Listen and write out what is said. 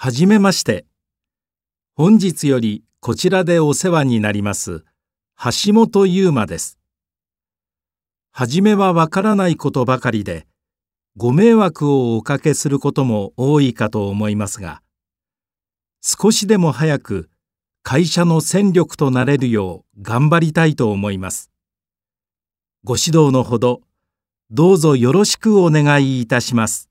はじめまして。本日よりこちらでお世話になります橋本優馬です。はじめはわからないことばかりで、ご迷惑をおかけすることも多いかと思いますが、少しでも早く会社の戦力となれるよう頑張りたいと思います。ご指導のほど、どうぞよろしくお願いいたします。